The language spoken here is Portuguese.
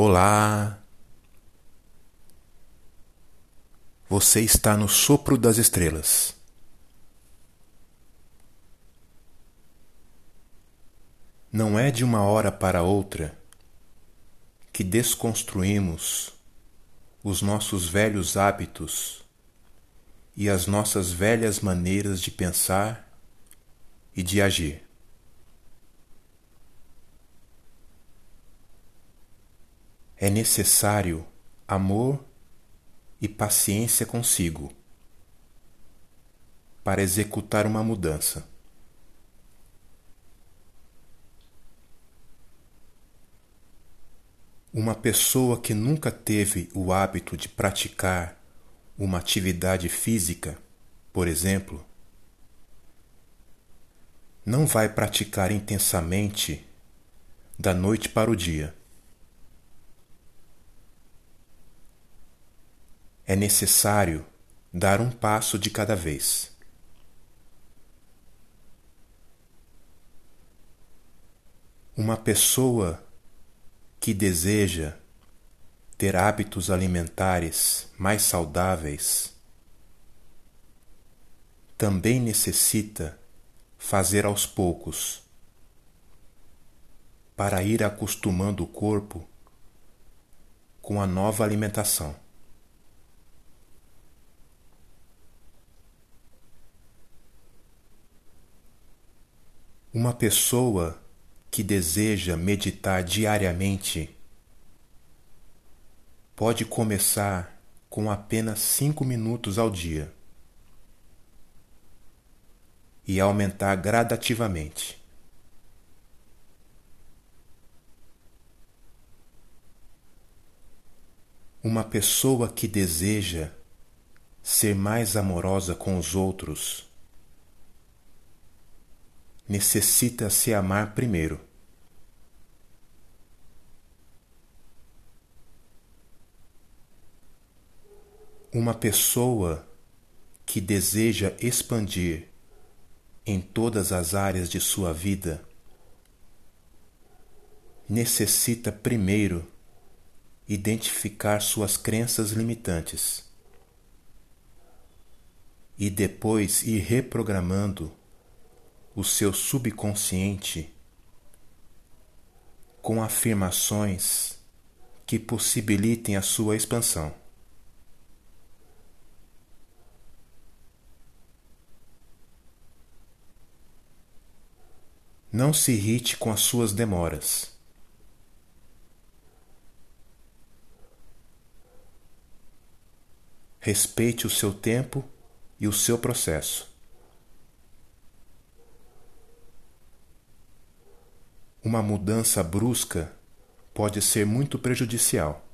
Olá! Você está no sopro das estrelas. Não é de uma hora para outra que desconstruímos os nossos velhos hábitos e as nossas velhas maneiras de pensar e de agir. É necessário amor e paciência consigo para executar uma mudança. Uma pessoa que nunca teve o hábito de praticar uma atividade física, por exemplo, não vai praticar intensamente da noite para o dia. É necessário dar um passo de cada vez. Uma pessoa que deseja ter hábitos alimentares mais saudáveis também necessita fazer aos poucos para ir acostumando o corpo com a nova alimentação. Uma pessoa que deseja meditar diariamente pode começar com apenas cinco minutos ao dia e aumentar gradativamente. Uma pessoa que deseja ser mais amorosa com os outros necessita se amar primeiro. Uma pessoa que deseja expandir em todas as áreas de sua vida necessita primeiro identificar suas crenças limitantes e depois ir reprogramando o seu subconsciente com afirmações que possibilitem a sua expansão. Não se irrite com as suas demoras. Respeite o seu tempo e o seu processo. Uma mudança brusca pode ser muito prejudicial.